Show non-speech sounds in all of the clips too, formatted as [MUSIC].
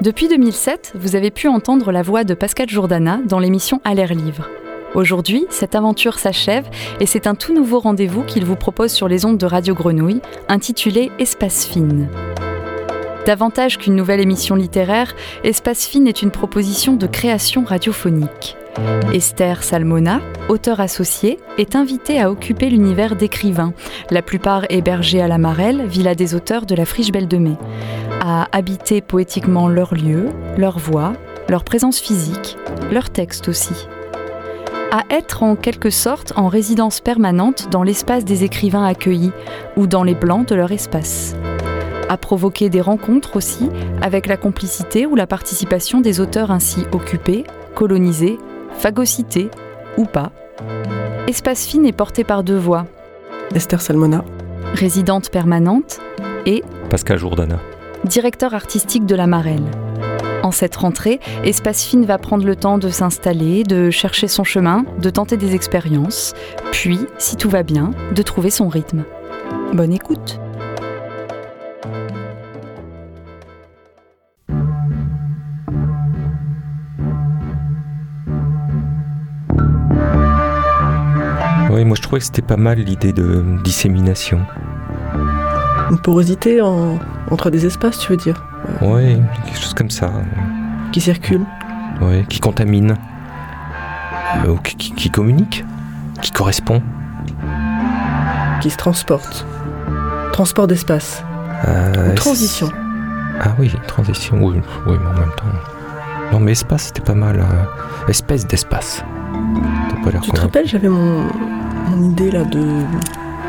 Depuis 2007, vous avez pu entendre la voix de Pascal Jourdana dans l'émission À l'air livre. Aujourd'hui, cette aventure s'achève et c'est un tout nouveau rendez-vous qu'il vous propose sur les ondes de Radio Grenouille, intitulé Espace Fine. Davantage qu'une nouvelle émission littéraire, Espace Fine est une proposition de création radiophonique. Esther Salmona, auteur associée, est invitée à occuper l'univers d'écrivains, la plupart hébergés à la Marelle, villa des auteurs de la Friche Belle de Mai à habiter poétiquement leur lieu, leur voix, leur présence physique, leur texte aussi. À être en quelque sorte en résidence permanente dans l'espace des écrivains accueillis ou dans les blancs de leur espace. À provoquer des rencontres aussi avec la complicité ou la participation des auteurs ainsi occupés, colonisés, phagocytés ou pas. Espace Fine est porté par deux voix. Esther Salmona, résidente permanente, et Pascal Jourdana directeur artistique de la Marelle. En cette rentrée, Espace Fine va prendre le temps de s'installer, de chercher son chemin, de tenter des expériences, puis, si tout va bien, de trouver son rythme. Bonne écoute moi je trouvais que c'était pas mal l'idée de dissémination. Une porosité entre des espaces, tu veux dire Oui, quelque chose comme ça. Qui circule Oui, qui contamine. Euh, qui, communique. Qui correspond. Qui se transporte. Transport d'espace. Euh, transition. Ah oui, transition, oui, oui, mais en même temps. Non, mais espace, c'était pas mal. Euh, espèce d'espace. Tu te rappelles, j'avais mon, mon idée là de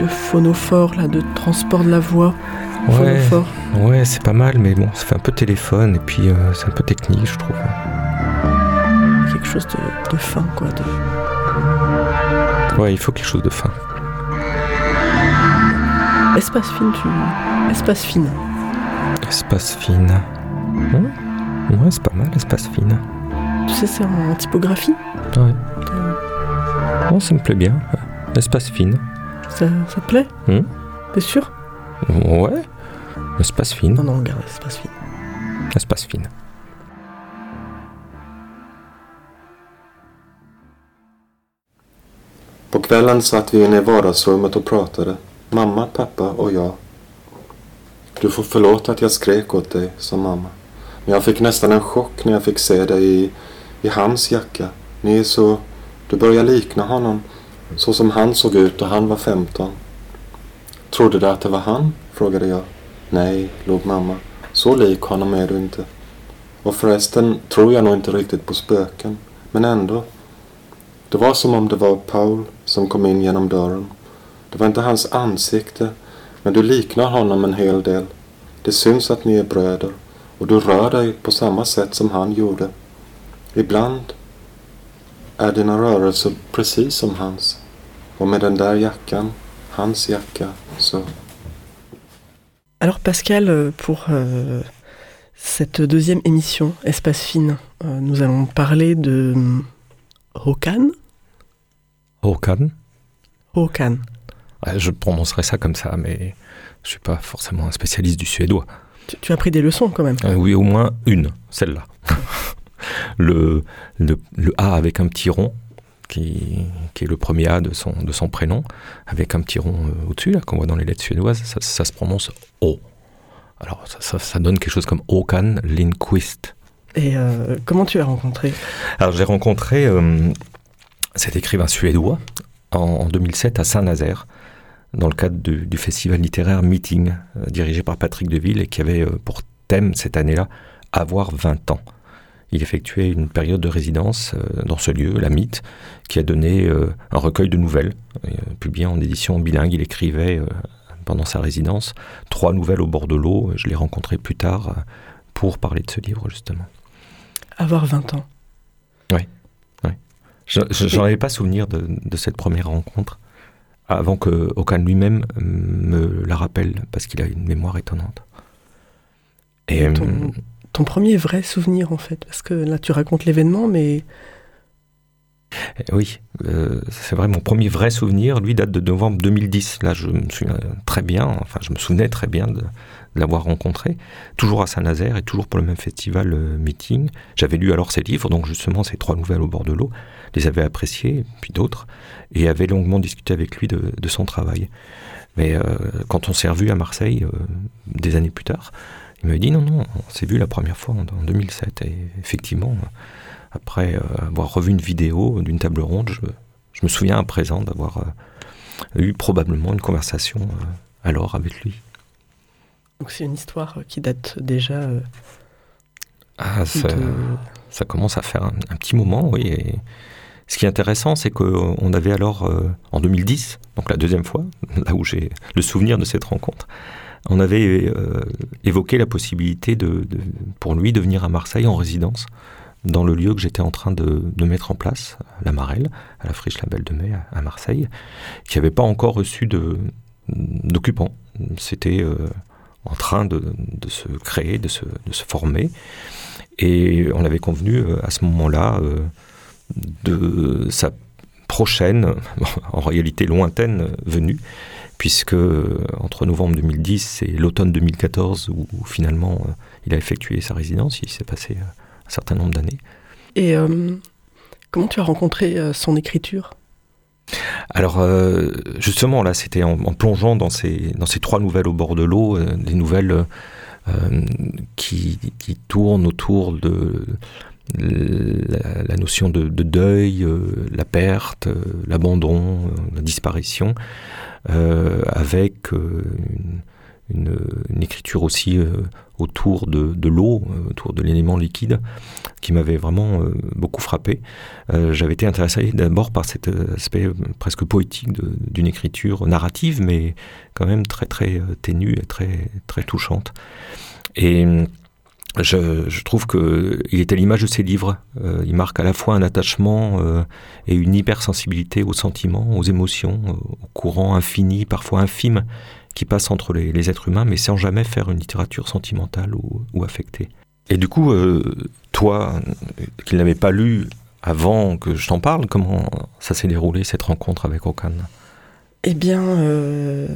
de phonophore, là, de transport de la voix. Ouais, ouais c'est pas mal, mais bon, ça fait un peu téléphone et puis euh, c'est un peu technique, je trouve. Quelque chose de, fin, quoi. Ouais, il faut quelque chose de fin. Espace fine, tu. Espace fine. Espace fine. Ouais, c'est pas mal, espace fine. Tu sais, c'est en typographie? Ouais. Bon, ça me plaît bien. Espace fine. Ça, ça te plaît hmm T'es sûr Ouais. Espace fine. Non, non, regarde, espace fine. Espace fine. På kvällen satt vi inne i vardagsrummet och pratade. Mamma, pappa och jag. Du får förlåta att jag skrek åt dig, sa mamma. Men jag fick nästan en chock när jag fick se dig i, i hans jacka. Ni är så... Du börjar likna honom. Så som han såg ut då han var 15. Trodde du att det var han? frågade jag. Nej, log mamma. Så lik honom är du inte. Och förresten tror jag nog inte riktigt på spöken. Men ändå. Det var som om det var Paul som kom in genom dörren. Det var inte hans ansikte, men du liknar honom en hel del. Det syns att ni är bröder och du rör dig på samma sätt som han gjorde. Ibland är dina rörelser precis som hans. Och med den där jackan, hans jacka, så... Alors Pascal, euh, pour euh, cette deuxième émission Espace Fine, euh, nous allons parler de Håkan. Håkan Håkan. je prononcerai ça comme ça, mais je suis pas forcément un spécialiste du suédois. Tu, as pris des leçons quand même Oui, au moins une, celle-là. [LAUGHS] le, le, le, A avec un petit rond, qui, est le premier A de son, de son prénom, avec un petit rond euh, au-dessus, qu'on voit dans les lettres suédoises, ça, se prononce O. Alors ça, donne quelque chose comme Håkan Lindquist. Et euh, comment tu l'as rencontré? Alors j'ai rencontré euh, cet écrivain suédois en, 2007 à Saint-Nazaire, dans le cadre du, du festival littéraire Meeting, dirigé par Patrick Deville, et qui avait pour thème cette année-là Avoir 20 ans il effectuait une période de résidence euh, dans ce lieu, la Mythe, qui a donné euh, un recueil de nouvelles, euh, publié en édition bilingue. Il écrivait pendant sa résidence trois nouvelles au bord de l'eau. Je l'ai rencontré plus tard pour parler de ce livre, justement. Avoir 20 ans. Oui. oui. Je n'en avais pas souvenir de, cette première rencontre avant que Okan lui-même me la rappelle, parce qu'il a une mémoire étonnante. Et, ton premier vrai souvenir en fait Parce que là tu racontes l'événement, mais Oui, euh, c'est vrai, mon premier vrai souvenir, lui, date de novembre 2010. Là, je me souviens très bien, enfin, je me souvenais très bien de, l'avoir rencontré, toujours à Saint-Nazaire et toujours pour le même festival euh, meeting. J'avais lu alors ses livres, donc justement ces trois nouvelles au bord de l'eau, les avais appréciées, puis d'autres, et avait longuement discuté avec lui de, son travail. Mais euh, quand on s'est revu à Marseille, des années plus tard, il m'a dit non, non, on s'est vu la première fois en, en 2007, et effectivement après euh, avoir revu une vidéo d'une table ronde, je, me souviens à présent d'avoir euh, eu probablement une conversation euh, alors avec lui. Donc c'est une histoire qui date déjà. ah, ça, commence à faire un, petit moment, oui. Et ce qui est intéressant, c'est qu'on avait alors, en 2010, donc la deuxième fois, [LAUGHS] là où j'ai le souvenir de cette rencontre, on avait évoqué la possibilité pour lui de venir à Marseille en résidence dans le lieu que j'étais en train de, mettre en place, la Marelle, à la friche La Belle de Mai à, Marseille, qui n'avait pas encore reçu d'occupants. C'était euh, en train de, se créer, de se, former. Et on avait convenu euh, à ce moment-là euh, de sa prochaine, [LAUGHS] en réalité lointaine, venue, puisque entre novembre 2010 et l'automne 2014, où, finalement il a effectué sa résidence, il s'est passé certain nombre d'années. Et euh, comment tu as rencontré euh, son écriture? Alors euh, justement là c'était en, plongeant dans ces, dans ces trois nouvelles au bord de l'eau, des nouvelles qui, qui, tournent autour de la, notion de, deuil, la perte, l'abandon, la disparition, avec une, écriture aussi euh, autour de, l'eau, euh, autour de l'élément liquide, qui m'avait vraiment euh, beaucoup frappé. J'avais été intéressé d'abord par cet aspect presque poétique d'une écriture narrative, mais quand même très très ténue et très très touchante. Et je, trouve qu'il est à l'image de ses livres. il marque à la fois un attachement et une hypersensibilité aux sentiments, aux émotions, au courant infini, parfois infime, qui passe entre les, êtres humains, mais sans jamais faire une littérature sentimentale ou, affectée. Et du coup, euh, toi, qui n'avais pas lu avant que je t'en parle, comment ça s'est déroulé cette rencontre avec Okan Eh bien, euh,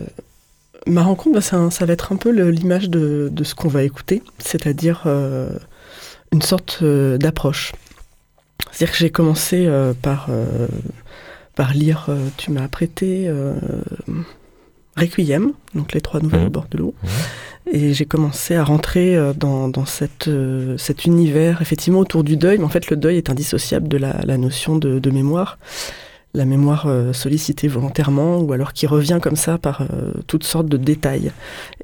ma rencontre, bah, ça, va être un peu l'image de, ce qu'on va écouter, c'est-à-dire euh, une sorte d'approche. C'est-à-dire que j'ai commencé par, par lire, tu m'as prêté Requiem, donc les trois nouvelles au mmh. bord de l'eau. Mmh. Et j'ai commencé à rentrer euh, dans, dans cette, euh, cet univers, effectivement, autour du deuil. Mais en fait, le deuil est indissociable de la, la notion de, de, mémoire. La mémoire euh, sollicitée volontairement, ou alors qui revient comme ça par toutes sortes de détails.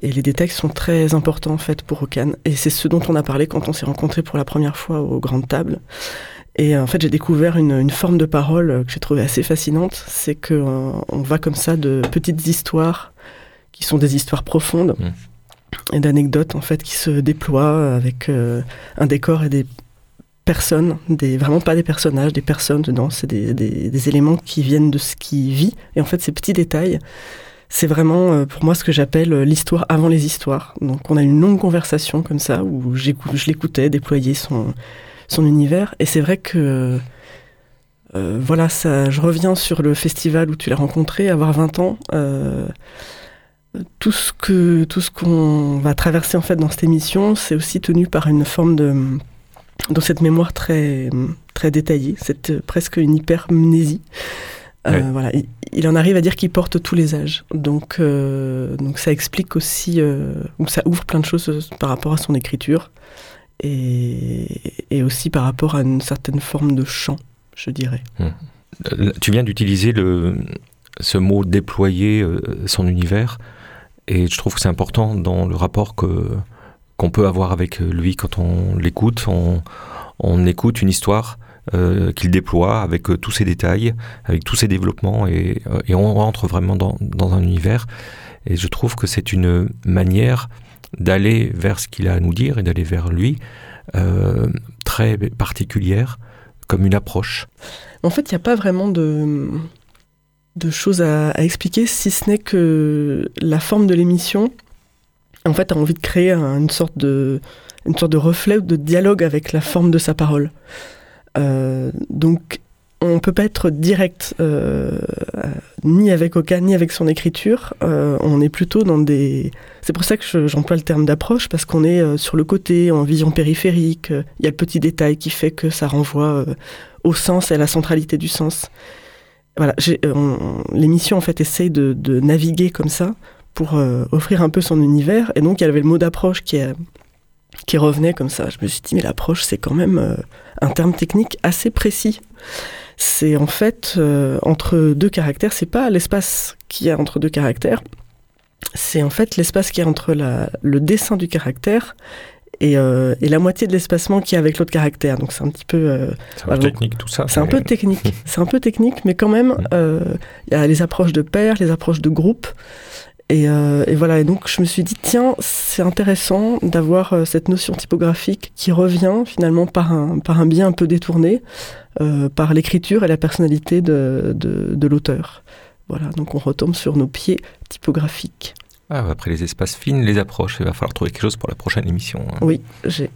Et les détails sont très importants, en fait, pour Okan. Et c'est ce dont on a parlé quand on s'est rencontrés pour la première fois aux grandes tables. Et en fait, j'ai découvert une, une, forme de parole que j'ai trouvée assez fascinante. C'est qu'on on va comme ça de petites histoires qui sont des histoires profondes mmh. et d'anecdotes en fait qui se déploient avec euh, un décor et des personnes, des, vraiment pas des personnages, des personnes dedans. C'est des, des, éléments qui viennent de ce qui vit. Et en fait, ces petits détails, c'est vraiment euh, pour moi ce que j'appelle euh, l'histoire avant les histoires. Donc, on a une longue conversation comme ça où je l'écoutais déployer son univers. Et c'est vrai que euh, voilà, ça, je reviens sur le festival où tu l'as rencontré, avoir 20 ans. Tout ce que tout ce qu'on va traverser en fait dans cette émission, c'est aussi tenu par une forme de dans cette mémoire très très détaillée, c'est presque une hypermnésie. Euh, voilà, il, en arrive à dire qu'il porte tous les âges. Donc, donc ça explique aussi, ou ça ouvre plein de choses par rapport à son écriture et, aussi par rapport à une certaine forme de chant, je dirais. Hum. Tu viens d'utiliser ce mot déployer euh, son univers, et je trouve que c'est important dans le rapport que qu'on peut avoir avec lui quand on l'écoute. On, écoute une histoire euh, qu'il déploie avec euh, tous ses détails, avec tous ses développements, et, et on rentre vraiment dans, dans, un univers. Et je trouve que c'est une manière d'aller vers ce qu'il a à nous dire et d'aller vers lui, euh, très particulière, comme une approche. En fait, il n'y a pas vraiment de, de choses à, expliquer, si ce n'est que la forme de l'émission, en fait, a envie de créer une, sorte de, reflet ou de dialogue avec la forme de sa parole. Euh, donc, on peut pas être direct euh, ni avec Oka ni avec son écriture. Euh, on est plutôt dans des. C'est pour ça que j'emploie le terme d'approche parce qu'on est euh, sur le côté, en vision périphérique. Il y a le petit détail qui fait que ça renvoie au sens et à la centralité du sens. Voilà, l'émission en fait essaye de, naviguer comme ça pour offrir un peu son univers. Et donc il y avait le mot d'approche qui, qui revenait comme ça. Je me suis dit mais l'approche c'est quand même un terme technique assez précis c'est en fait euh, entre deux caractères, c'est pas l'espace qu'il y a entre deux caractères, c'est en fait l'espace qui est entre le dessin du caractère euh, et, la moitié de l'espacement qui est avec l'autre caractère. Donc c'est un petit peu. Euh, c'est un peu technique tout ça. C'est un peu technique. [LAUGHS] c'est un peu technique, mais quand même, il y a les approches de paires, les approches de Euh, et, voilà, et donc je me suis dit, tiens, c'est intéressant d'avoir euh, cette notion typographique qui revient finalement par un, par un biais un peu détourné, euh, par l'écriture et la personnalité de, de, l'auteur. Voilà, donc on retombe sur nos pieds typographiques. Ah, après les espaces fines, les approches, il va falloir trouver quelque chose pour la prochaine émission. Hein. Oui, j'ai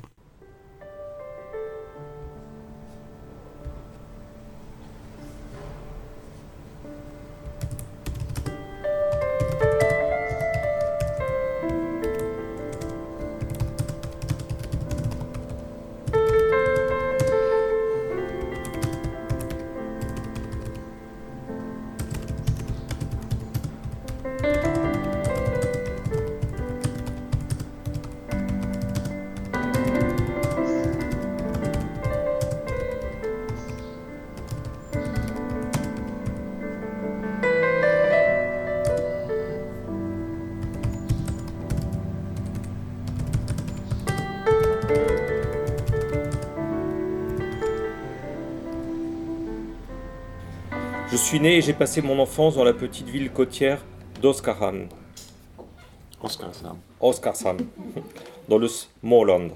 j'ai passé mon enfance dans la petite ville côtière d'Oskarshamn. Oskarshamn. Oskarshamn. Dans le Småland.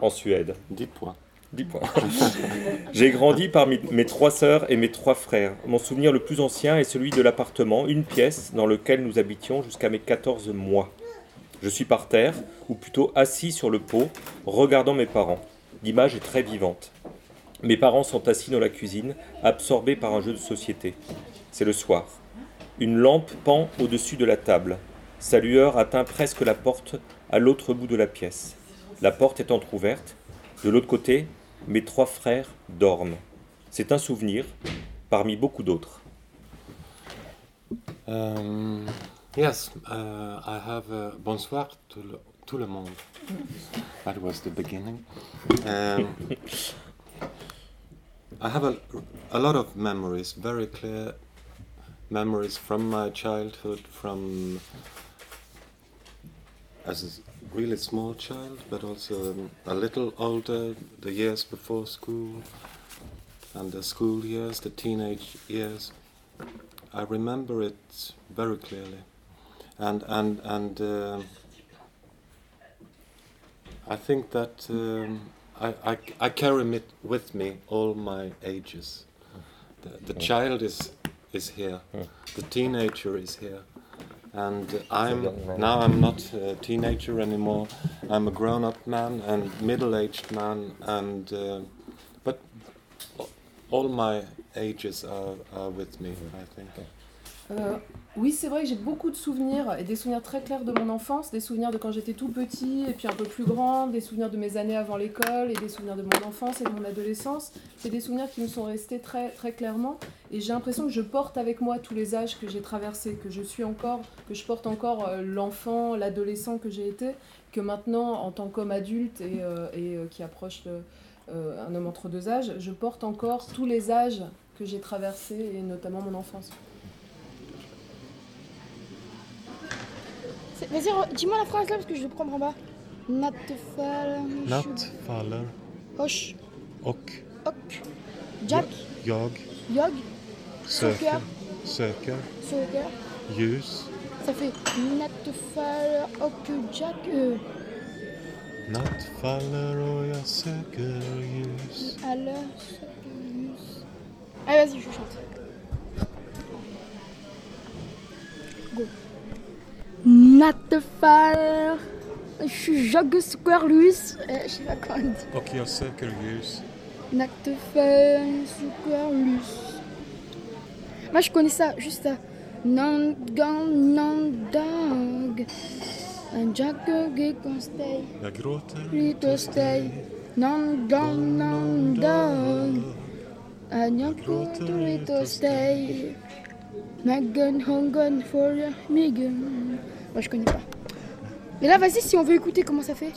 En Suède. 10 points. 10 points. [LAUGHS] j'ai grandi parmi mes trois sœurs et mes trois frères. Mon souvenir le plus ancien est celui de l'appartement, une pièce dans lequel nous habitions jusqu'à mes 14 mois. Je suis par terre, ou plutôt assis sur le pot, regardant mes parents. L'image est très vivante. Mes parents sont assis dans la cuisine, absorbés par un jeu de société. C'est le soir. Une lampe pend au-dessus de la table. Sa lueur atteint presque la porte à l'autre bout de la pièce. La porte est entr'ouverte. De l'autre côté, mes trois frères dorment. C'est un souvenir parmi beaucoup d'autres. Um, yes, uh, I have bonsoir tout le, tout le monde. That was the beginning. Um, [LAUGHS] I have a, a lot of memories, very clear memories from my childhood, from as a really small child, but also a little older, the years before school, and the school years, the teenage years. I remember it very clearly, and and and uh, I think that. Um, I, I, I carry it with me all my ages. The, the child is is here, the teenager is here, and I'm now I'm not a teenager anymore. I'm a grown-up man and middle-aged man, and uh, but all my ages are, are with me. I think. Uh, Oui, c'est vrai que j'ai beaucoup de souvenirs et des souvenirs très clairs de mon enfance, des souvenirs de quand j'étais tout petit et puis un peu plus grand, des souvenirs de mes années avant l'école et des souvenirs de mon enfance et de mon adolescence. C'est des souvenirs qui me sont restés très, très clairement et j'ai l'impression que je porte avec moi tous les âges que j'ai traversés, que je suis encore, que je porte encore euh, l'enfant, l'adolescent que j'ai été, que maintenant en tant qu'homme adulte et, euh, euh, qui approche un homme entre deux âges, je porte encore tous les âges que j'ai traversés et notamment mon enfance. Vas-y, dis-moi la phrase là parce que je vais prendre en bas. Nattfaller. Nattfaller. Hosh. Och. Och. Jack. Jag. Jag. Söker. Söker. Söker. Ljus. Ça fait nattfaller och Jack. Euh. Natt faller och jag söker ljus. Alla söker ljus. Allez, vas-y, je chante. Not the fire. Jogus Squarelus. Euh, je sais pas comment. Ok, on sait Squarelus. Not the fire. Squarelus. Moi je connais ça, juste ça. Non, non, non, dog. Un jack qui. La grotte. Plutôt stay. Non, non, non, dog. Un jack qui conseille. Megan, Hongan for Megan. Moi, je connais pas. Mais là, vas-y, si on veut écouter comment ça fait.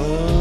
Oh.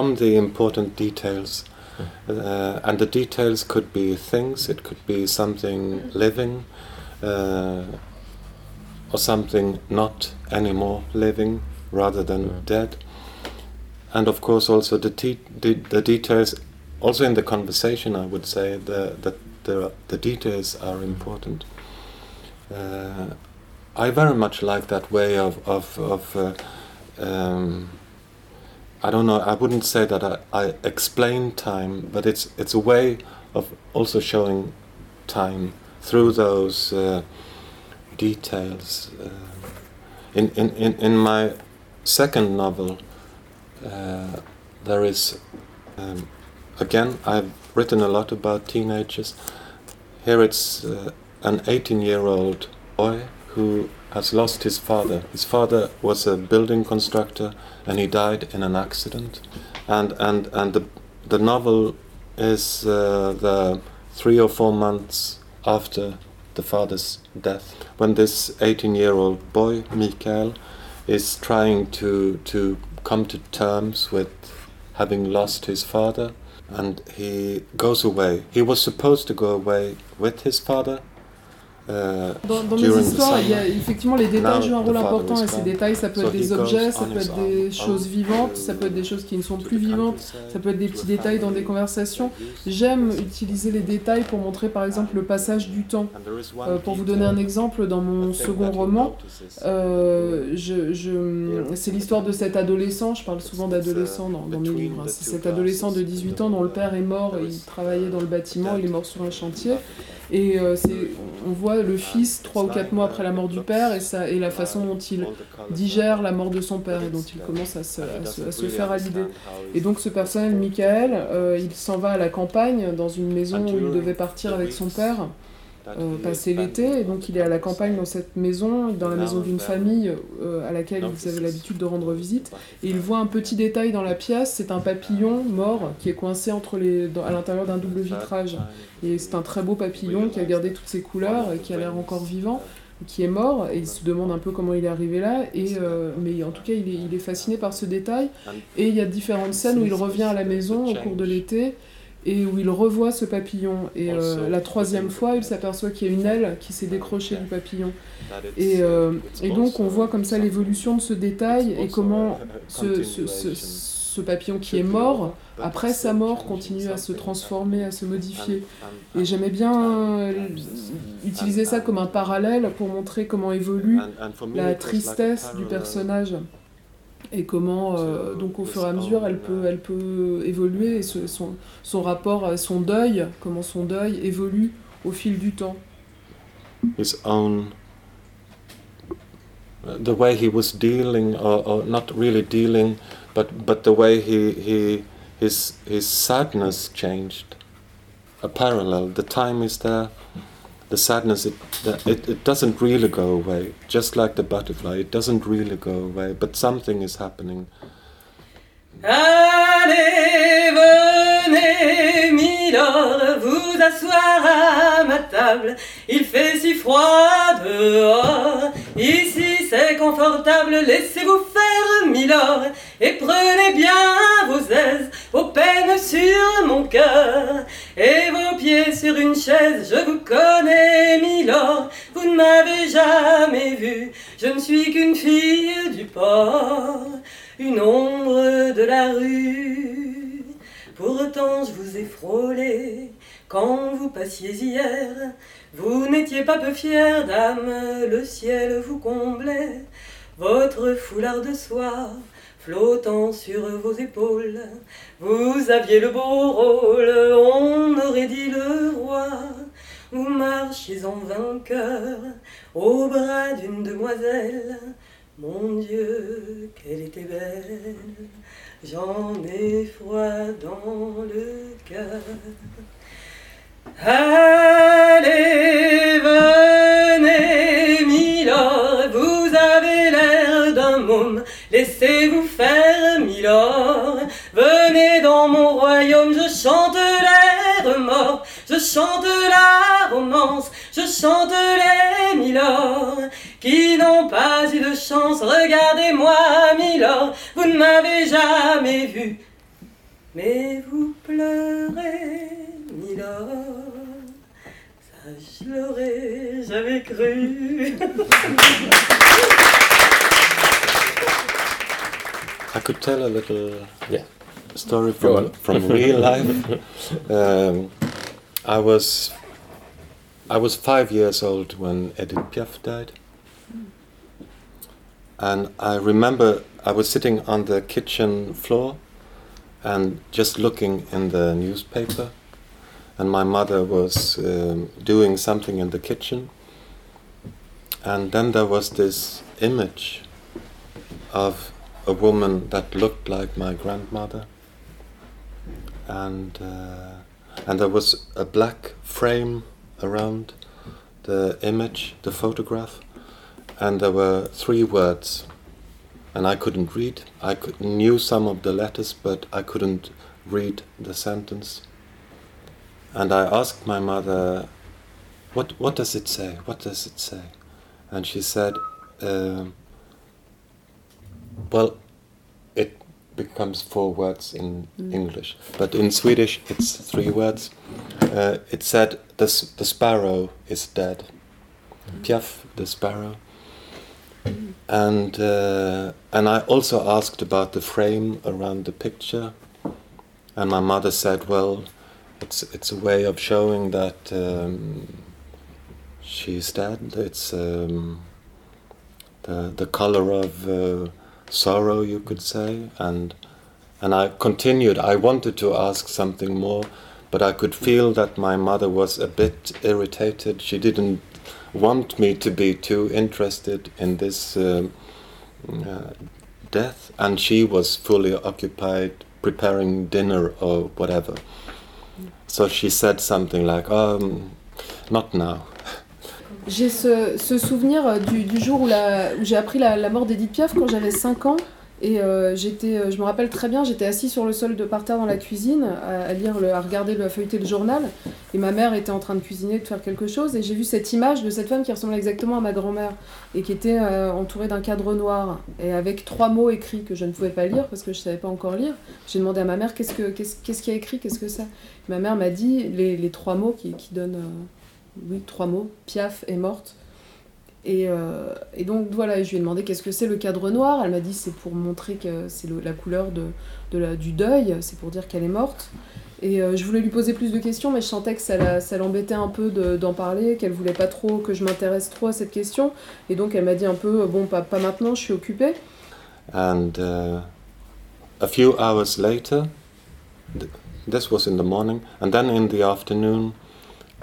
From the important details. Uh, and the details could be things, it could be something living, uh, or something not anymore living rather than dead. And of course, also the, te- the, the details, also in the conversation, I would say the, that the, the details are important. Uh, I very much like that way of, of, of uh, um, I don't know, I wouldn't say that I, I explain time, but it's, it's a way of also showing time through those uh, details. Uh, in, in, in, in my second novel, uh, there is, um, again, I've written a lot about teenagers. Here it's uh, an 18 year old boy who has lost his father. His father was a building constructor and he died in an accident. And, and, and the, the novel is uh, the three or four months after the father's death, when this 18 year old boy, Mikael, is trying to, to come to terms with having lost his father and he goes away. He was supposed to go away with his father. Uh, Dans, dans mes histoires, il y a, summer. effectivement, les détails jouent un rôle important et ces détails, ça peut être des objets, ça peut être des choses vivantes, ça peut être des choses qui ne sont plus vivantes, ça peut être des petits détails dans des conversations. J'aime utiliser les détails pour montrer par exemple le passage du temps. Euh, pour vous donner un exemple, dans mon second roman, euh, je, je- c'est l'histoire de cet adolescent, je parle souvent d'adolescent dans, dans mes livres, hein. c'est cet adolescent de 18 ans dont le père est mort et il travaillait dans le bâtiment, il est mort sur un chantier. Et euh, on voit le fils trois ou quatre mois après la mort du père et, ça, et la façon dont il digère la mort de son père et dont il commence à se faire à l'idée. Et donc ce personnage, Michael, euh, il s'en va à la campagne, dans une maison où il devait partir avec son père, euh, passer l'été, et donc il est à la campagne dans cette maison, dans la maison d'une famille euh, à laquelle ils avaient l'habitude de rendre visite, et il voit un petit détail dans la pièce, c'est un papillon mort qui est coincé entre les, dans- à l'intérieur d'un double vitrage. Et c'est un très beau papillon qui a gardé toutes ses couleurs et qui a l'air encore vivant, qui est mort, et il se demande un peu comment il est arrivé là, et, euh, mais en tout cas il est, il est fasciné par ce détail, et il y a différentes scènes où il revient à la maison au cours de l'été, et où il revoit ce papillon. Et euh, la troisième fois, il s'aperçoit qu'il y a une aile qui s'est décrochée du papillon. Et, euh, et donc on voit comme ça l'évolution de ce détail et comment ce, ce- ce- ce papillon qui est mort, après sa mort, continue à se transformer, à se modifier. Et j'aimais bien euh, utiliser ça comme un parallèle pour montrer comment évolue la tristesse du personnage et comment euh, donc au fur et à mesure elle peut, elle peut évoluer et ce- son, son rapport à son deuil, comment son deuil évolue au fil du temps. his own uh, the way he was dealing or, or not really dealing but but the way he, he his his sadness changed a parallel the time is there the sadness it, it it doesn't really go away just like the butterfly it doesn't really go away but something is happening Allez, venez, Milord, vous asseoir à ma table. Il fait si froid dehors. Ici c'est confortable, laissez-vous faire, Milord. Et prenez bien vos aises, vos peines sur mon cœur. Et vos pieds sur une chaise, je vous connais, Milord. Vous ne m'avez jamais vu, je ne suis qu'une fille du port une ombre de la rue. Pourtant je vous ai frôlé quand vous passiez hier. Vous n'étiez pas peu fière, dame, le ciel vous comblait. Votre foulard de soie flottant sur vos épaules. Vous aviez le beau rôle, on aurait dit le roi. Vous marchiez en vainqueur au bras d'une demoiselle. Mon Dieu, qu'elle était belle, j'en ai froid dans le cœur. Allez, venez, Milord, vous avez l'air d'un môme, laissez-vous faire, Milord. Venez dans mon royaume, je chante les remords, je chante la romance, je chante les Milord qui n'ont pas eu de chance. Regardez-moi, Milord, vous ne m'avez jamais vu, Mais vous pleurez, Milord, ça je l'aurais jamais cru. I could tell a little yeah. story from, from real [LAUGHS] life. Um, I was I was five years old when Edith Piaf died, and I remember I was sitting on the kitchen floor and just looking in the newspaper, and my mother was um, doing something in the kitchen, and then there was this image of a woman that looked like my grandmother, and uh, and there was a black frame around the image, the photograph, and there were three words, and I couldn't read. I could, knew some of the letters, but I couldn't read the sentence. And I asked my mother, "What what does it say? What does it say?" And she said. Um, well, it becomes four words in English, but in Swedish it's three words. Uh, it said the the sparrow is dead. Piaf, the sparrow. And uh, and I also asked about the frame around the picture, and my mother said, "Well, it's it's a way of showing that um, she's dead. It's um, the the color of uh, sorrow, you could say." And and I continued. I wanted to ask something more, but I could feel that my mother was a bit irritated. She didn't want me to be too interested in this um, uh, death, and she was fully occupied preparing dinner or whatever. So she said something like, um, "Not now." J'ai ce, ce souvenir euh, du, du jour où, où j'ai appris la, la mort d'Edith Piaf quand j'avais 5 ans. Et euh, j'étais, euh, je me rappelle très bien, j'étais assis sur le sol de par terre dans la cuisine, à, lire, à regarder, à feuilleter le journal. Et ma mère était en train de cuisiner, de faire quelque chose. Et j'ai vu cette image de cette femme qui ressemblait exactement à ma grand-mère et qui était euh, entourée d'un cadre noir et avec trois mots écrits que je ne pouvais pas lire parce que je savais pas encore lire. J'ai demandé à ma mère qu'est-ce que qu'est-ce qu'est-ce qu'il y a écrit, qu'est-ce que c'est. Ma mère m'a dit les, trois mots qui, donnent oui trois mots. Piaf est morte. Et, euh, et donc voilà, je lui ai demandé qu'est-ce que c'est le cadre noir. Elle m'a dit c'est pour montrer que c'est la couleur de, du deuil, c'est pour dire qu'elle est morte. Et euh, je voulais lui poser plus de questions, mais je sentais que ça l'embêtait un peu de- d'en parler, qu'elle voulait pas trop que je m'intéresse trop à cette question. Et donc elle m'a dit un peu bon, pas, maintenant, je suis occupée. And uh, a few hours later, th- this was in the morning, and then in the afternoon,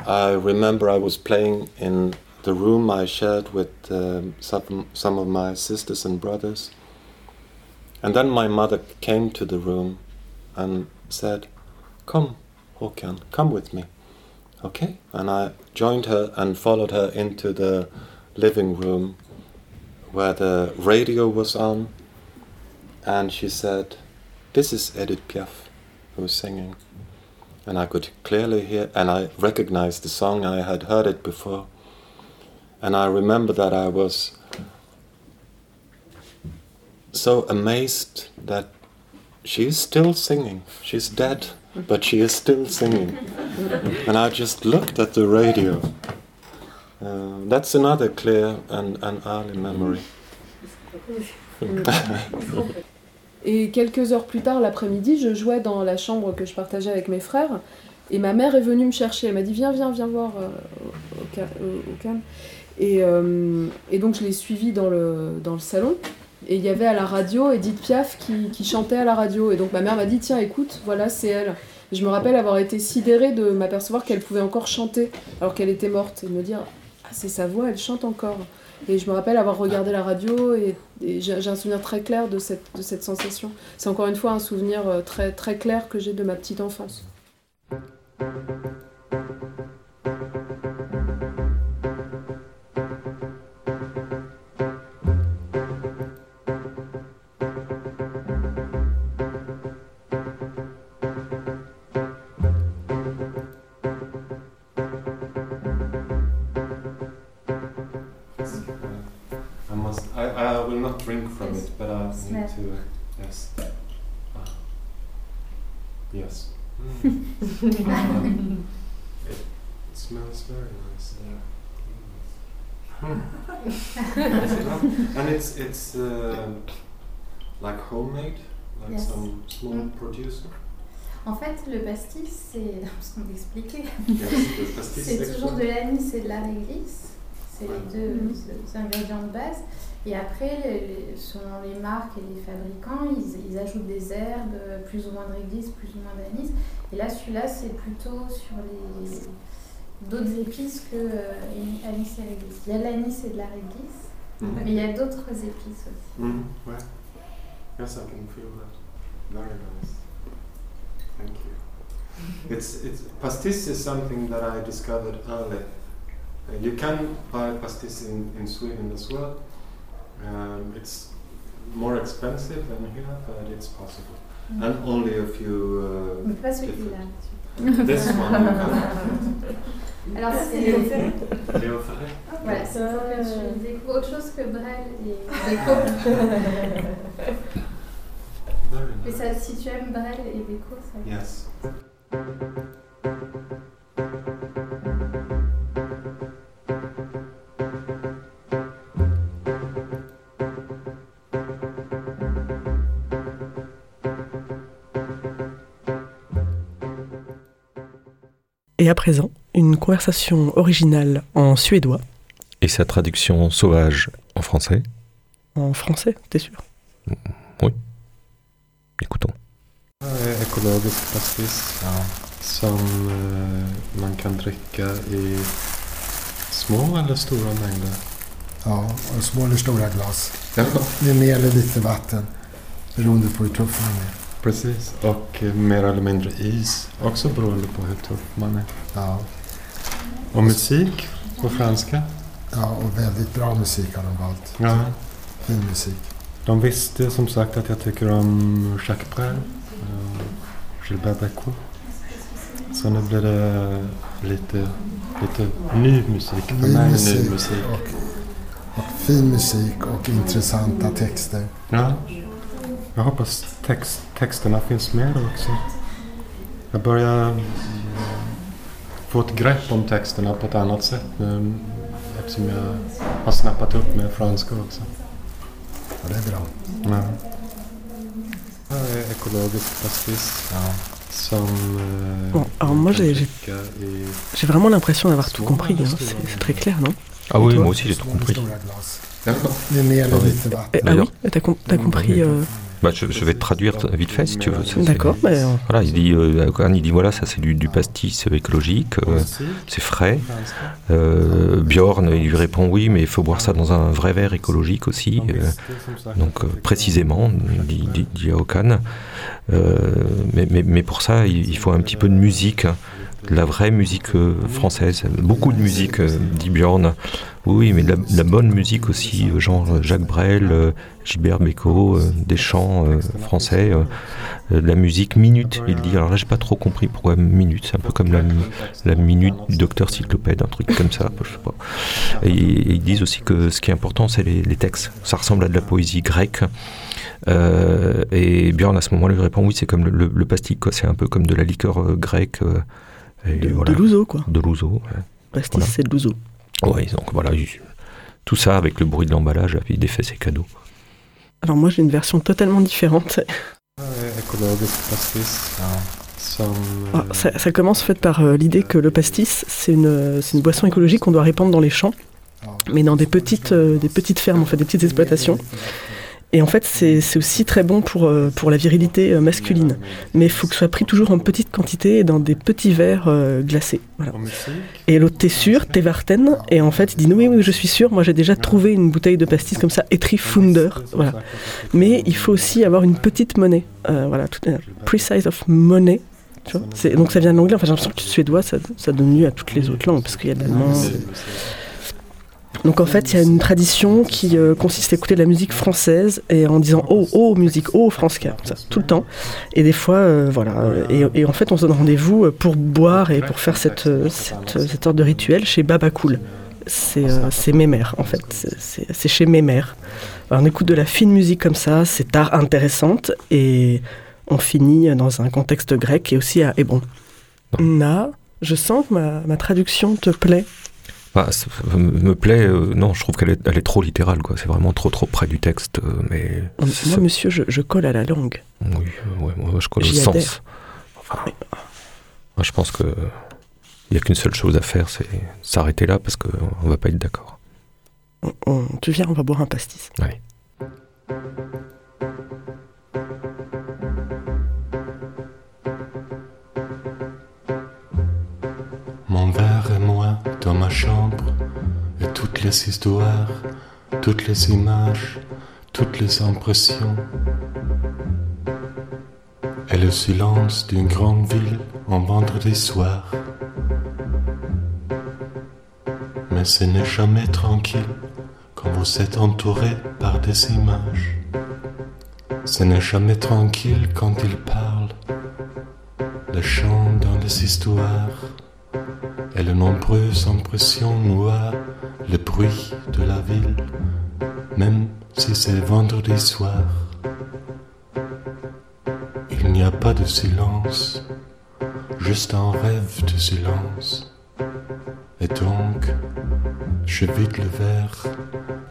I remember I was playing in the room I shared with um, some, some of my sisters and brothers. And then my mother came to the room and said, Come, Håkan, come with me. Okay? And I joined her and followed her into the living room where the radio was on and she said, This is Edith Piaf who's singing. And I could clearly hear, and I recognized the song, I had heard it before. And I remember that I was so amazed that she is still singing. She's dead, but she is still singing. and I just looked at the radio. Uh, that's another clear and, and early memory. [LAUGHS] Et quelques heures plus tard, l'après-midi, je jouais dans la chambre que je partageais avec mes frères. Et ma mère est venue me chercher. Elle m'a dit Viens, viens, viens voir euh, au, au au-. Et, euh, et donc, je l'ai suivie dans le, dans le salon. Et il y avait à la radio Edith Piaf qui, chantait à la radio. Et donc, ma mère m'a dit Tiens, écoute, voilà, c'est elle. Et je me rappelle avoir été sidérée de m'apercevoir qu'elle pouvait encore chanter alors qu'elle était morte. Et me dire Ah, c'est sa voix, elle chante encore. Et je me rappelle avoir regardé la radio et, et j'ai j'ai un souvenir très clair de cette, de cette sensation. C'est encore une fois un souvenir euh, très, très clair que j'ai de ma petite enfance. To. Yes. Yes. Mm. [LAUGHS] it smells very nice. and it's it's uh, like homemade, like Yes. some small Mm. producer. En fait, le pastis, c'est ce qu'on m'expliquait. Yes, the pastis C'est toujours de l'anis et de la réglisse. C'est Ouais. les deux Mhm. les ingrédients de base. Et après, les- les- selon les marques et les fabricants, ils, ils ajoutent des herbes, plus ou moins de réglisse, plus ou moins d'anis. Et là, celui-là, c'est plutôt sur les d'autres épices que euh, anis et réglisse. Il y a de l'anis et de la réglisse, Mhm. mais il y a d'autres épices aussi. Mm, ouais. Yes, I can feel that. Very nice. Thank you. [LAUGHS] It's it's pastis is something that I discovered early. Uh, you can buy pastis in, in Sweden as well. Um, it's more expensive than here, but it's possible. Mm. And only a few. Uh, pas celui-là. [LAUGHS] This one. you can- Alors, c'est Léo Ferré. Voilà, c'est pour que tu découvres autre chose que Brel et Déco. Very Mais ça, si tu aimes Brel et Déco, ça Yes. Et à présent, une conversation originale en suédois, Et sa traduction sauvage en français en français, t'es sûr? Écoutons. Eh, Ekologisk pastis som eh, man kan dricka i små eller stora mängder? Ja, och små eller stora glas. Ja, Med mer eller lite vatten. Beroende på hur tuff man är. Precis. Och mer eller mindre is. Också beroende på hur tuff man är. Ja, Och musik på franska. ja, och väldigt bra musik har de valt. Ja. Fin musik. De visste som sagt att jag tycker om Jacques Brel. eh, Gilbert Bécaud. Så nu blir det lite, lite ny musik för Ny mig. Ny musik. och, och fin musik och intressanta texter. Ja. Jag hoppas text, texterna finns med också. Jag börjar mm, få ett grepp om texterna på ett annat sätt nu eftersom jag har snappat upp med franska också. Ja, det är bra. Ja. Det här är ekologisk pastis som eh, Bon, alors moi j'ai vraiment l'impression d'avoir tout compris, hein. c'est c'est très clair, non? Ah oui, moi aussi j'ai tout compris. Eh, vatten. Ah oui T'as com- t'as compris euh, Bah, je, je vais te traduire vite fait si tu veux. D'accord, bah, Voilà, il dit, euh, il dit voilà, ça c'est du, du pastis écologique, euh, c'est frais. Euh, Bjorn, il lui répond oui, mais il faut boire ça dans un vrai verre écologique aussi. Euh, donc euh, précisément, dit, dit. Euh, mais, mais, mais pour ça, il, il faut un petit peu de musique, hein, la vraie musique euh, française. Beaucoup de musique, euh, dit Bjorn. Oui, mais de la, bonne musique aussi, euh, genre Jacques Brel, Gilbert Bécaud, des chants français, de la musique minute, il dit. Alors là, j'ai pas trop compris pourquoi minute. C'est un peu comme la, minute du docteur Cyclopède, un truc comme ça. Et, ils disent aussi que ce qui est important, c'est les, textes. Ça ressemble à de la poésie grecque. Et Björn, à ce moment-là, lui répond oui, c'est comme le, le. C'est un peu comme de la liqueur grecque. Et de, voilà. de l'ouzo, quoi. De l'ouzo. Pastis, Voilà. c'est de l'ouzo. Ouais. Ouais, donc voilà, il- tout ça avec le bruit de l'emballage, il défait ses cadeaux. Alors moi j'ai une version totalement différente. Pastis. Ah, ça, ça commence en fait par euh, l'idée que le pastis, c'est une, euh, c'est une boisson écologique qu'on doit répandre dans les champs, mais dans des petites, euh, des petites fermes, en fait, des petites exploitations. Et en fait, c'est aussi très bon pour, euh, pour la virilité euh, masculine. Mais il faut que ce soit pris toujours en petite quantité et dans des petits verres euh, glacés. Voilà. Et l'autre, t'es sûr, t'es Varten Et en fait, il dit, oui, oui, je suis sûr, moi j'ai déjà trouvé une bouteille de pastis comme ça, écrit Funder. Voilà. Mais il faut aussi avoir une petite monnaie. Euh, voilà, tout, euh, precise of money. Tu vois C'est- donc ça vient de l'anglais, enfin j'ai l'impression que le suédois, ça, ça donne lieu à toutes les autres langues, parce qu'il y a de l'allemand. Donc en fait, il y a une tradition qui euh, consiste à écouter de la musique française et en disant oh oh musique oh France comme ça tout le temps. Et des fois euh, voilà euh, et, et en fait on se donne rendez-vous pour boire et pour faire cette cette, cette sorte de rituel chez Baba Cool. C'est euh, c'est Mémère en fait, c'est- chez Mémère. Alors, on écoute de la fine musique comme ça, c'est art intéressante et on finit dans un contexte grec et aussi à Hébron. Na, je sens que ma, ma traduction te plaît. Bah, me plaît, euh, non, je trouve qu'elle est, elle est trop littérale, quoi. C'est vraiment trop, trop près du texte, euh, mais. Moi, ça- monsieur, je, je colle à la langue. Oui, ouais, moi, je colle au sens. Enfin, moi, je pense que il n'y a qu'une seule chose à faire, c'est s'arrêter là parce qu'on ne va pas être d'accord. On- on- tu viens, on va boire un pastis. Allez. Chambre, et toutes les histoires, toutes les images, toutes les impressions. Et le silence d'une grande ville en vendredi soir. Mais ce n'est jamais tranquille quand vous êtes entouré par des images. Ce n'est jamais tranquille quand il parle, le chant dans les histoires et les nombreuses impressions noient le bruit de la ville, même si c'est vendredi soir. Il n'y a pas de silence, juste un rêve de silence. Et donc, je vide le verre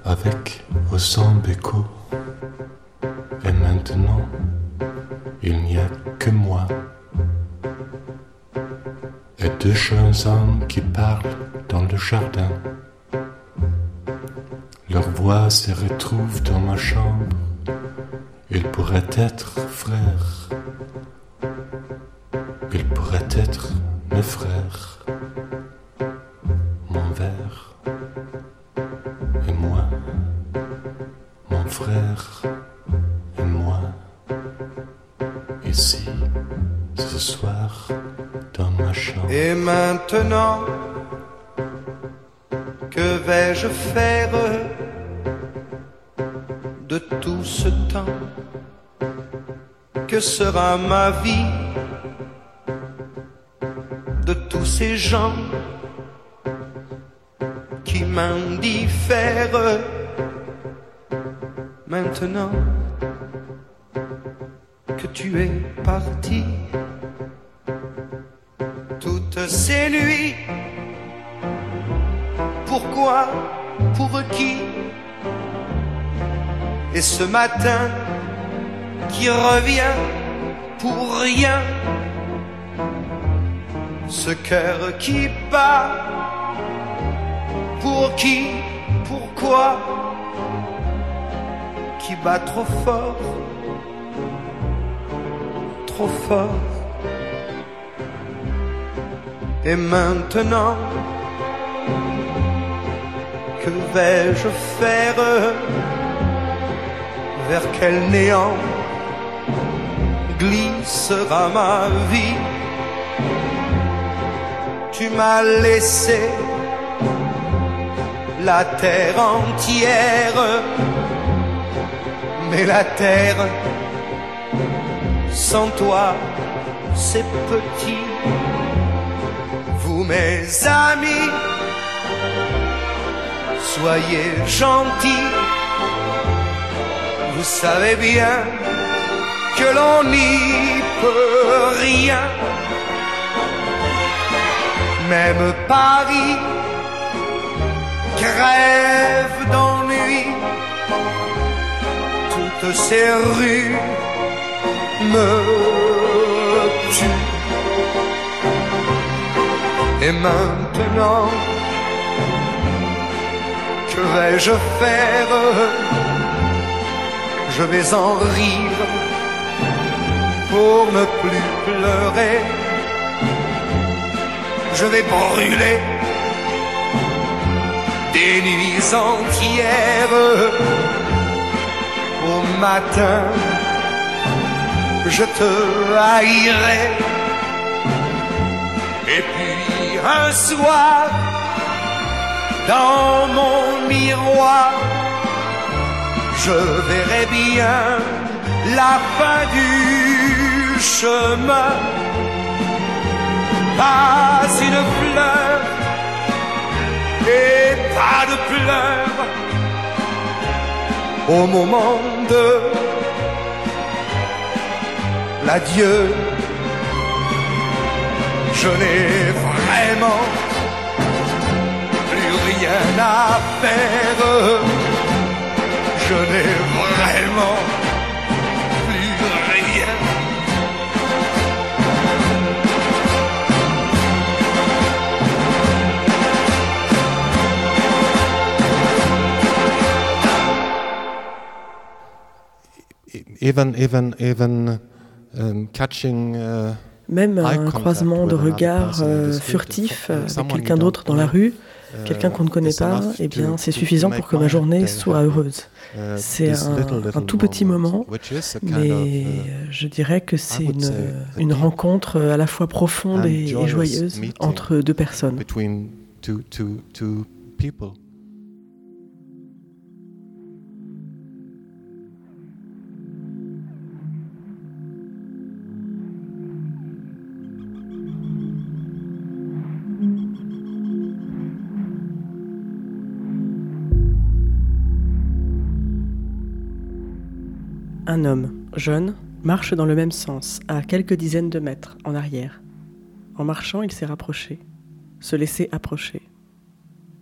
avec au son hommes qui parlent dans le jardin. Leur voix se retrouve dans ma chambre. Ils pourraient être frères. Ma vie de tous ces gens qui m'indiffèrent Maintenant que tu es parti toutes ces nuits. Pourquoi Pour qui? Et ce matin qui revient pour rien. Ce cœur qui bat. Pour qui Pourquoi Qui bat trop fort Trop fort. Et maintenant, que vais-je faire? Vers quel néant glissera ma vie. Tu m'as laissé la terre entière, mais la terre sans toi, c'est petit. Vous mes amis, soyez gentils. Vous savez bien que l'on n'y peut rien. Même Paris crève d'ennui. Toutes ces rues me tuent. Et maintenant, que vais-je faire? Je vais en rire pour ne plus pleurer. Je vais brûler des nuits entières. Au matin, je te haïrai. Et puis un soir, dans mon miroir, je verrai bien la fin du chemin. Pas une fleur et pas de pleurs au moment de l'adieu. Je n'ai vraiment plus rien à faire. Je n'ai vraiment even even even um, catching uh, Même un croisement de regards euh, the street, furtifs uh, avec quelqu'un d'autre dans la rue, uh, quelqu'un qu'on ne connaît pas, eh bien c'est suffisant pour que ma journée soit heureuse. Uh, C'est un, tout petit moment, mais euh, uh, je dirais que c'est une, rencontre à la fois profonde et, et joyeuse entre deux personnes. Un homme, jeune, marche dans le même sens, à quelques dizaines de mètres, en arrière. En marchant, il s'est rapproché, se laisser approcher.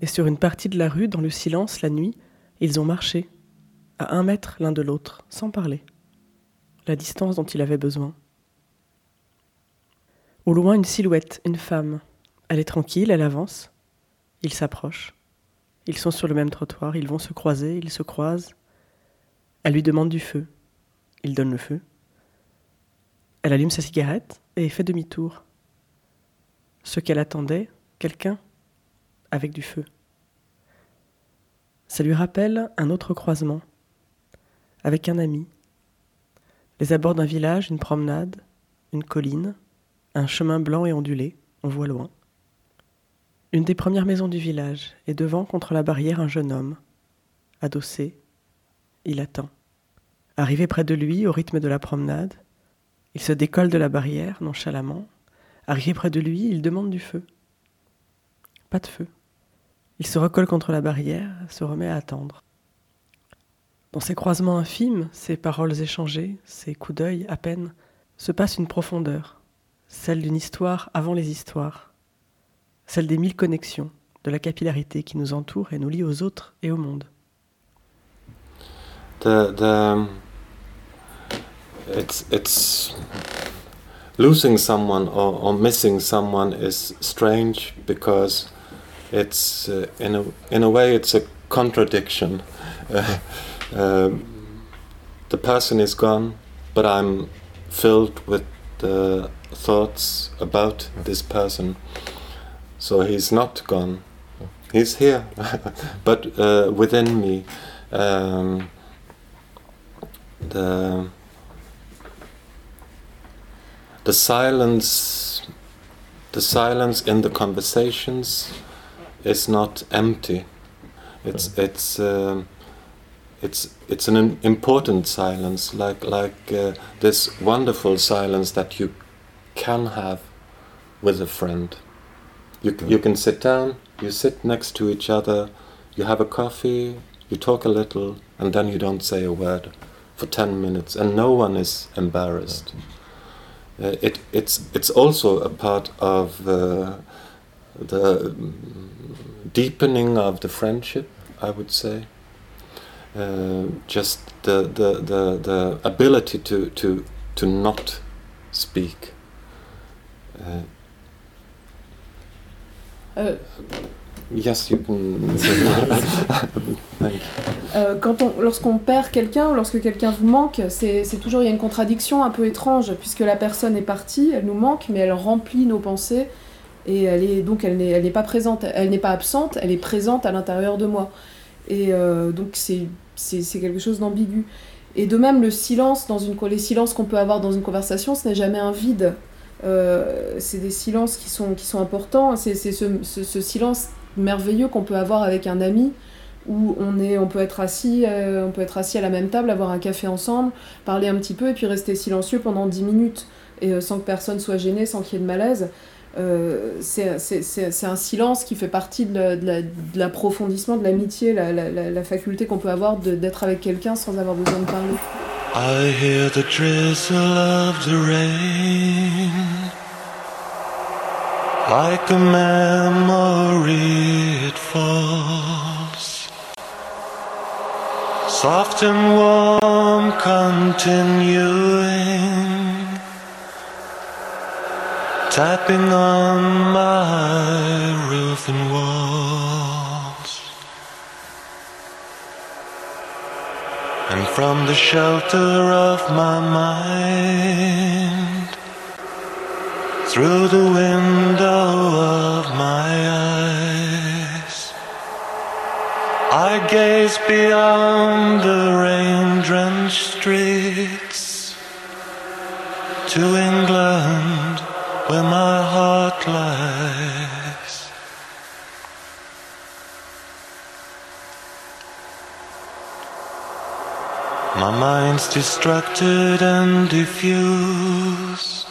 Et sur une partie de la rue, dans le silence, la nuit, ils ont marché, à un mètre l'un de l'autre, sans parler. La distance dont il avait besoin. Au loin, une silhouette, une femme. Elle est tranquille, elle avance. Ils s'approchent. Ils sont sur le même trottoir, ils vont se croiser, ils se croisent. Elle lui demande du feu. Il donne le feu. Elle allume sa cigarette et fait demi-tour. Ce qu'elle attendait, quelqu'un avec du feu. Ça lui rappelle un autre croisement, avec un ami. Les abords d'un village, une promenade, une colline, un chemin blanc et ondulé, on voit loin. Une des premières maisons du village, et devant, contre la barrière, un jeune homme. Adossé, il attend. Arrivé près de lui, au rythme de la promenade, il se décolle de la barrière, nonchalamment. Arrivé près de lui, il demande du feu. Pas de feu. Il se recolle contre la barrière, se remet à attendre. Dans ces croisements infimes, ces paroles échangées, ces coups d'œil à peine, se passe une profondeur, celle d'une histoire avant les histoires, celle des mille connexions, de la capillarité qui nous entoure et nous lie aux autres et au monde. It's it's losing someone or, or missing someone is strange because it's uh, in a in a way it's a contradiction. [LAUGHS] Uh, um, the person is gone, but I'm filled with the thoughts about this person. So he's not gone. He's here, [LAUGHS] but uh, within me. Um, the the silence the silence in the conversations is not empty. It's it's um, it's it's an important silence like like uh, this wonderful silence that you can have with a friend. You, you can sit down you sit next to each other you have a coffee you talk a little and then you don't say a word for 10 minutes and no one is embarrassed. Uh, it, it's, it's also a part of uh, the deepening of the friendship, I would say. Uh, just the, the, the, the ability to, to, to not speak. Uh, Euh, yes, you can. Thank [LAUGHS] you. Euh, quand on, lorsqu'on perd quelqu'un ou lorsque quelqu'un vous manque, c'est c'est toujours il y a une contradiction un peu étrange puisque la personne est partie, elle nous manque, mais elle remplit nos pensées et elle est donc elle n'est elle n'est pas présente, elle n'est pas absente, elle est présente à l'intérieur de moi. Et euh, donc c'est c'est c'est quelque chose d'ambigu. Et de même le silence dans une les silences qu'on peut avoir dans une conversation, ce n'est jamais un vide. Euh, c'est des silences qui sont qui sont importants. C'est c'est ce, ce- ce silence merveilleux qu'on peut avoir avec un ami où on, est, on, peut être assis, euh, on peut être assis à la même table, avoir un café ensemble, parler un petit peu et puis rester silencieux pendant 10 minutes et euh, sans que personne soit gêné, sans qu'il y ait de malaise. Euh, c'est un silence qui fait partie de la- de la- de l'approfondissement de l'amitié, la, la- faculté qu'on peut avoir d'être avec quelqu'un sans avoir besoin de parler. Like a memory it falls. Soft and warm, continuing. Tapping on my roof and walls. And from the shelter of my mind, through the window of my eyes, I gaze beyond the rain drenched streets to England where my heart lies. My mind's distracted and diffused.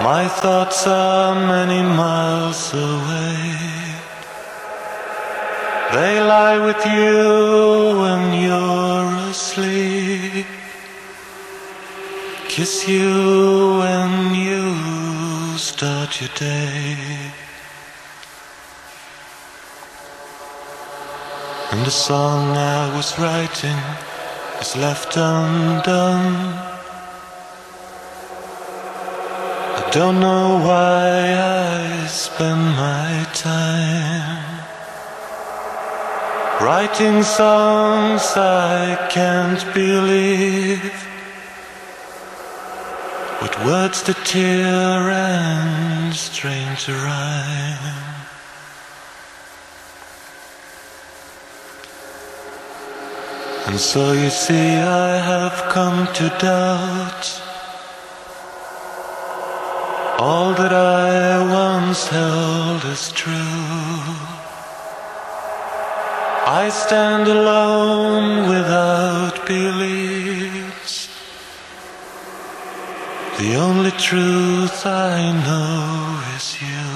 My thoughts are many miles away. They lie with you when you're asleep. Kiss you when you start your day. And the song I was writing is left undone. I don't know why I spend my time writing songs I can't believe with words that tear and strain to rhyme. And so you see, I have come to doubt all that I once held as true. I stand alone without beliefs. The only truth I know is you.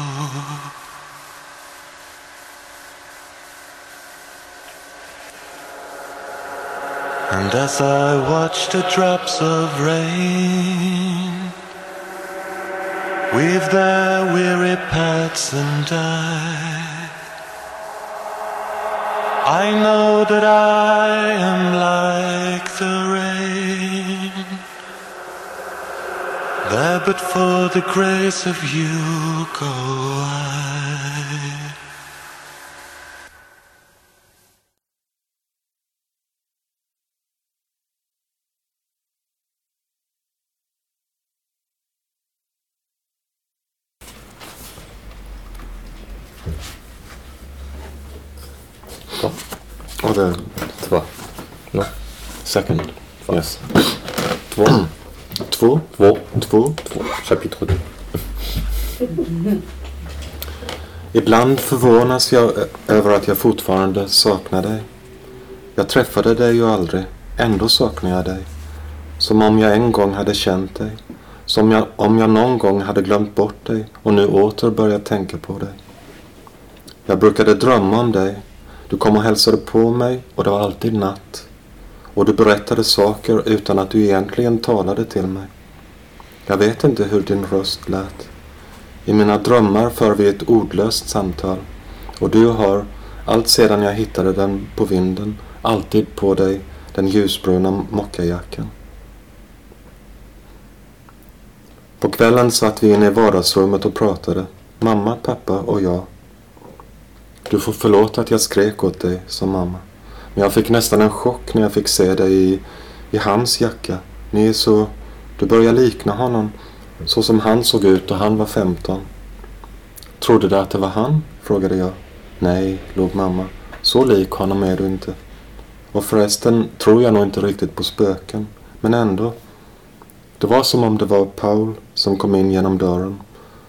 And as I watch the drops of rain weave their weary paths and die, I know that I am like the rain, there but for the grace of you go I. Och det... Två. No. Second. Yes. Två. Två. Två. Två. Två. Chapitre 2. Ibland förvånas jag över att jag fortfarande saknar dig. Jag träffade dig ju aldrig. Ändå saknar jag dig. Som om jag en gång hade känt dig. Som jag, om jag någon gång hade glömt bort dig och nu åter börjat tänka på dig. Jag brukade drömma om dig. Du kom och hälsade på mig och det var alltid natt. Och du berättade saker utan att du egentligen talade till mig. Jag vet inte hur din röst lät. I mina drömmar för vi ett ordlöst samtal och du har, allt sedan jag hittade den på vinden, alltid på dig den ljusbruna mockajackan. På kvällen satt vi inne i vardagsrummet och pratade, mamma, pappa och jag. Du får förlåta att jag skrek åt dig, sa mamma. Men jag fick nästan en chock när jag fick se dig i, i hans jacka. Ni är så... Du börjar likna honom. Så som han såg ut då han var 15. Trodde du att det var han? frågade jag. Nej, log mamma. Så lik honom är du inte. Och förresten tror jag nog inte riktigt på spöken. Men ändå. Det var som om det var Paul som kom in genom dörren.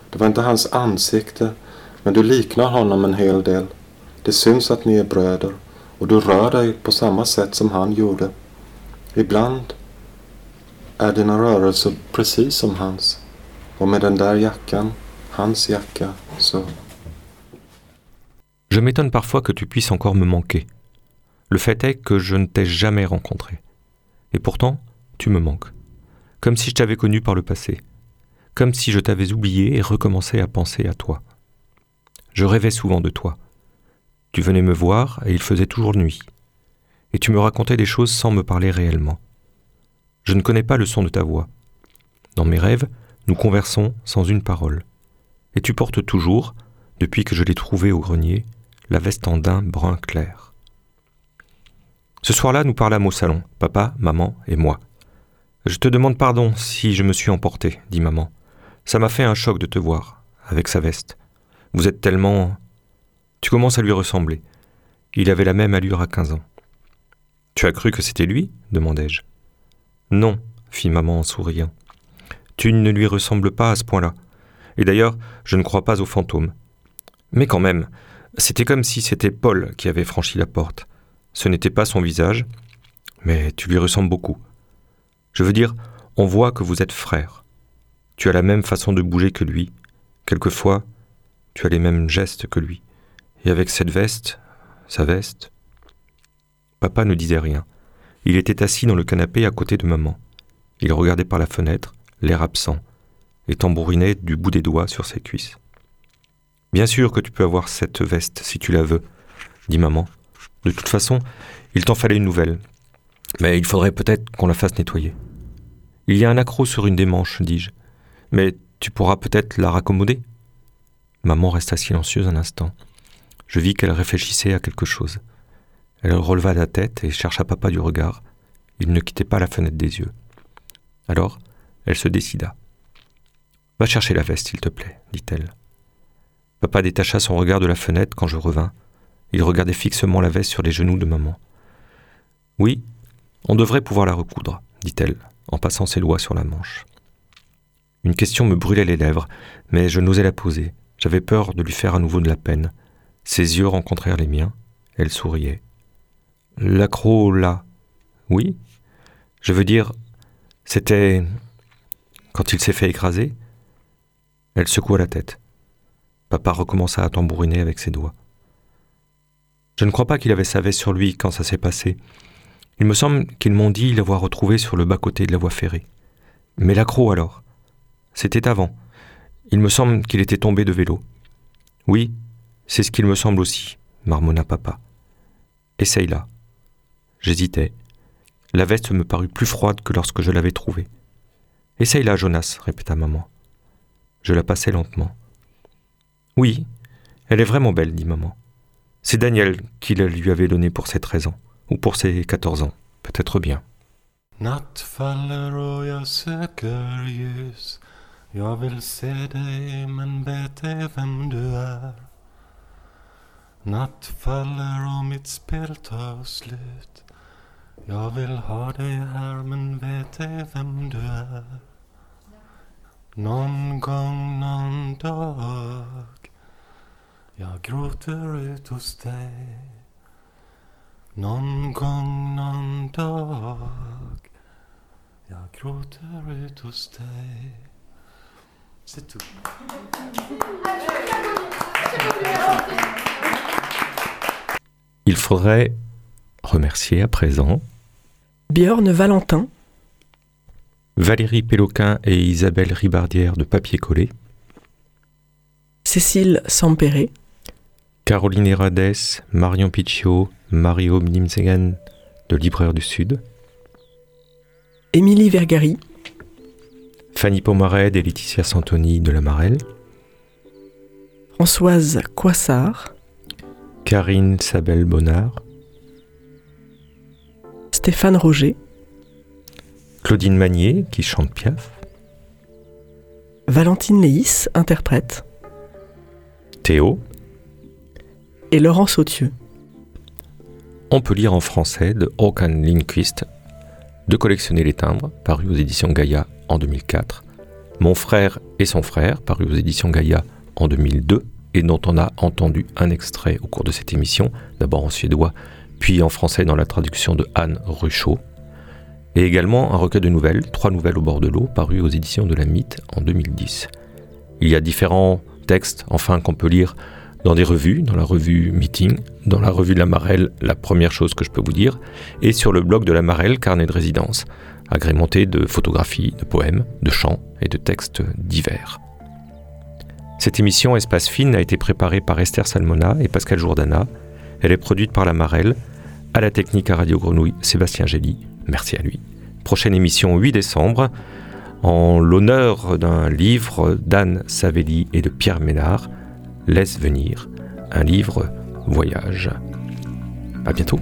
Det var inte hans ansikte. Men du liknar honom en hel del. Det syns att ni är bröder. Och du rör dig på samma sätt som han gjorde. Ibland är dina rörelser precis som hans. Och med den där jackan, hans jacka, så... Je m'étonne parfois que tu puisses encore me manquer. Le fait est que je ne t'ai jamais rencontré. Et pourtant, tu me manques. Comme si je t'avais connu par le passé. Comme si je t'avais oublié et recommençais à penser à toi. Je rêvais souvent de toi. Tu venais me voir et il faisait toujours nuit. Et tu me racontais des choses sans me parler réellement. Je ne connais pas le son de ta voix. Dans mes rêves, nous conversons sans une parole. Et tu portes toujours, depuis que je l'ai trouvé au grenier, la veste en daim brun clair. Ce soir-là, nous parlâmes au salon, papa, maman et moi. Je te demande pardon si je me suis emporté, dit maman. Ça m'a fait un choc de te voir, avec sa veste. Vous êtes tellement... Tu commences à lui ressembler. Il avait la même allure à quinze ans. Tu as cru que c'était lui? demandai-je. Non, fit maman en souriant. Tu ne lui ressembles pas à ce point-là. Et d'ailleurs, je ne crois pas aux fantômes. Mais quand même, c'était comme si c'était Paul qui avait franchi la porte. Ce n'était pas son visage, mais tu lui ressembles beaucoup. Je veux dire, on voit que vous êtes frères. Tu as la même façon de bouger que lui. Quelquefois, tu as les mêmes gestes que lui. Et avec cette veste, sa veste. Papa ne disait rien. Il était assis dans le canapé à côté de maman. Il regardait par la fenêtre, l'air absent, et tambourinait du bout des doigts sur ses cuisses. Bien sûr que tu peux avoir cette veste si tu la veux, dit maman. De toute façon, il t'en fallait une nouvelle. Mais il faudrait peut-être qu'on la fasse nettoyer. Il y a un accroc sur une des manches, dis-je. Mais tu pourras peut-être la raccommoder Maman resta silencieuse un instant. Je vis qu'elle réfléchissait à quelque chose. Elle releva la tête et chercha papa du regard. Il ne quittait pas la fenêtre des yeux. Alors, elle se décida. Va chercher la veste, s'il te plaît, dit-elle. Papa détacha son regard de la fenêtre quand je revins. Il regardait fixement la veste sur les genoux de maman. Oui, on devrait pouvoir la recoudre, dit-elle, en passant ses doigts sur la manche. Une question me brûlait les lèvres, mais je n'osais la poser. J'avais peur de lui faire à nouveau de la peine. Ses yeux rencontrèrent les miens. Elle souriait. L'accro là. Oui. Je veux dire, c'était quand il s'est fait écraser. Elle secoua la tête. Papa recommença à tambouriner avec ses doigts. Je ne crois pas qu'il avait sa veste sur lui quand ça s'est passé. Il me semble qu'ils m'ont dit l'avoir retrouvé sur le bas-côté de la voie ferrée. Mais l'accro alors? C'était avant. Il me semble qu'il était tombé de vélo. Oui, c'est ce qu'il me semble aussi, marmonna papa. Essaye-la. J'hésitais. La veste me parut plus froide que lorsque je l'avais trouvée. Essaye-la, Jonas, répéta maman. Je la passai lentement. Oui, elle est vraiment belle, dit maman. C'est Daniel qui la lui avait donnée pour ses 13 ans, ou pour ses 14 ans, peut-être bien. Jag vill se dig men vet ej vem du är. Natt faller och mitt spel tar slut. Jag vill ha dig här men vet ej vem du är. Någon gång, någon dag jag gråter ut hos dig. Någon gång, någon dag jag gråter ut hos dig. C'est tout. Il faudrait remercier à présent Björn Valentin, Valérie Péloquin et Isabelle Ribardière de Papier Collé, Cécile Sampéré, Caroline Herades, Marion Picciot, Mario Nimsegan de Libraire du Sud, Émilie Vergari, Fanny Pomared et Laetitia Santoni de la Marelle, Françoise Coissard, Karine Sabel Bonnard, Stéphane Roger, Claudine Magnier qui chante Piaf, Valentine Léis, interprète, Théo. et Laurent Sautieux. On peut lire en français de Håkan Lindqvist, De collectionner les timbres, paru aux éditions Gaïa en 2004, Mon frère et son frère, paru aux éditions Gaïa en 2002, et dont on a entendu un extrait au cours de cette émission, d'abord en suédois, puis en français dans la traduction de Anne Ruchot, et également un recueil de nouvelles, trois nouvelles au bord de l'eau, paru aux éditions de la Mythe en 2010. Il y a différents textes, enfin, qu'on peut lire dans des revues, dans la revue Meeting, dans la revue de la Marelle, la première chose que je peux vous dire, et sur le blog de la Marelle, carnet de résidence, agrémenté de photographies, de poèmes, de chants et de textes divers. Cette émission Espace Fine a été préparée par Esther Salmona et Pascal Jourdana. Elle est produite par la Marelle, à la technique à Radio Grenouille, Sébastien Gély. Merci à lui. Prochaine émission 8 décembre, en l'honneur d'un livre d'Anne Savelli et de Pierre Ménard, Laisse venir, un livre voyage. À bientôt.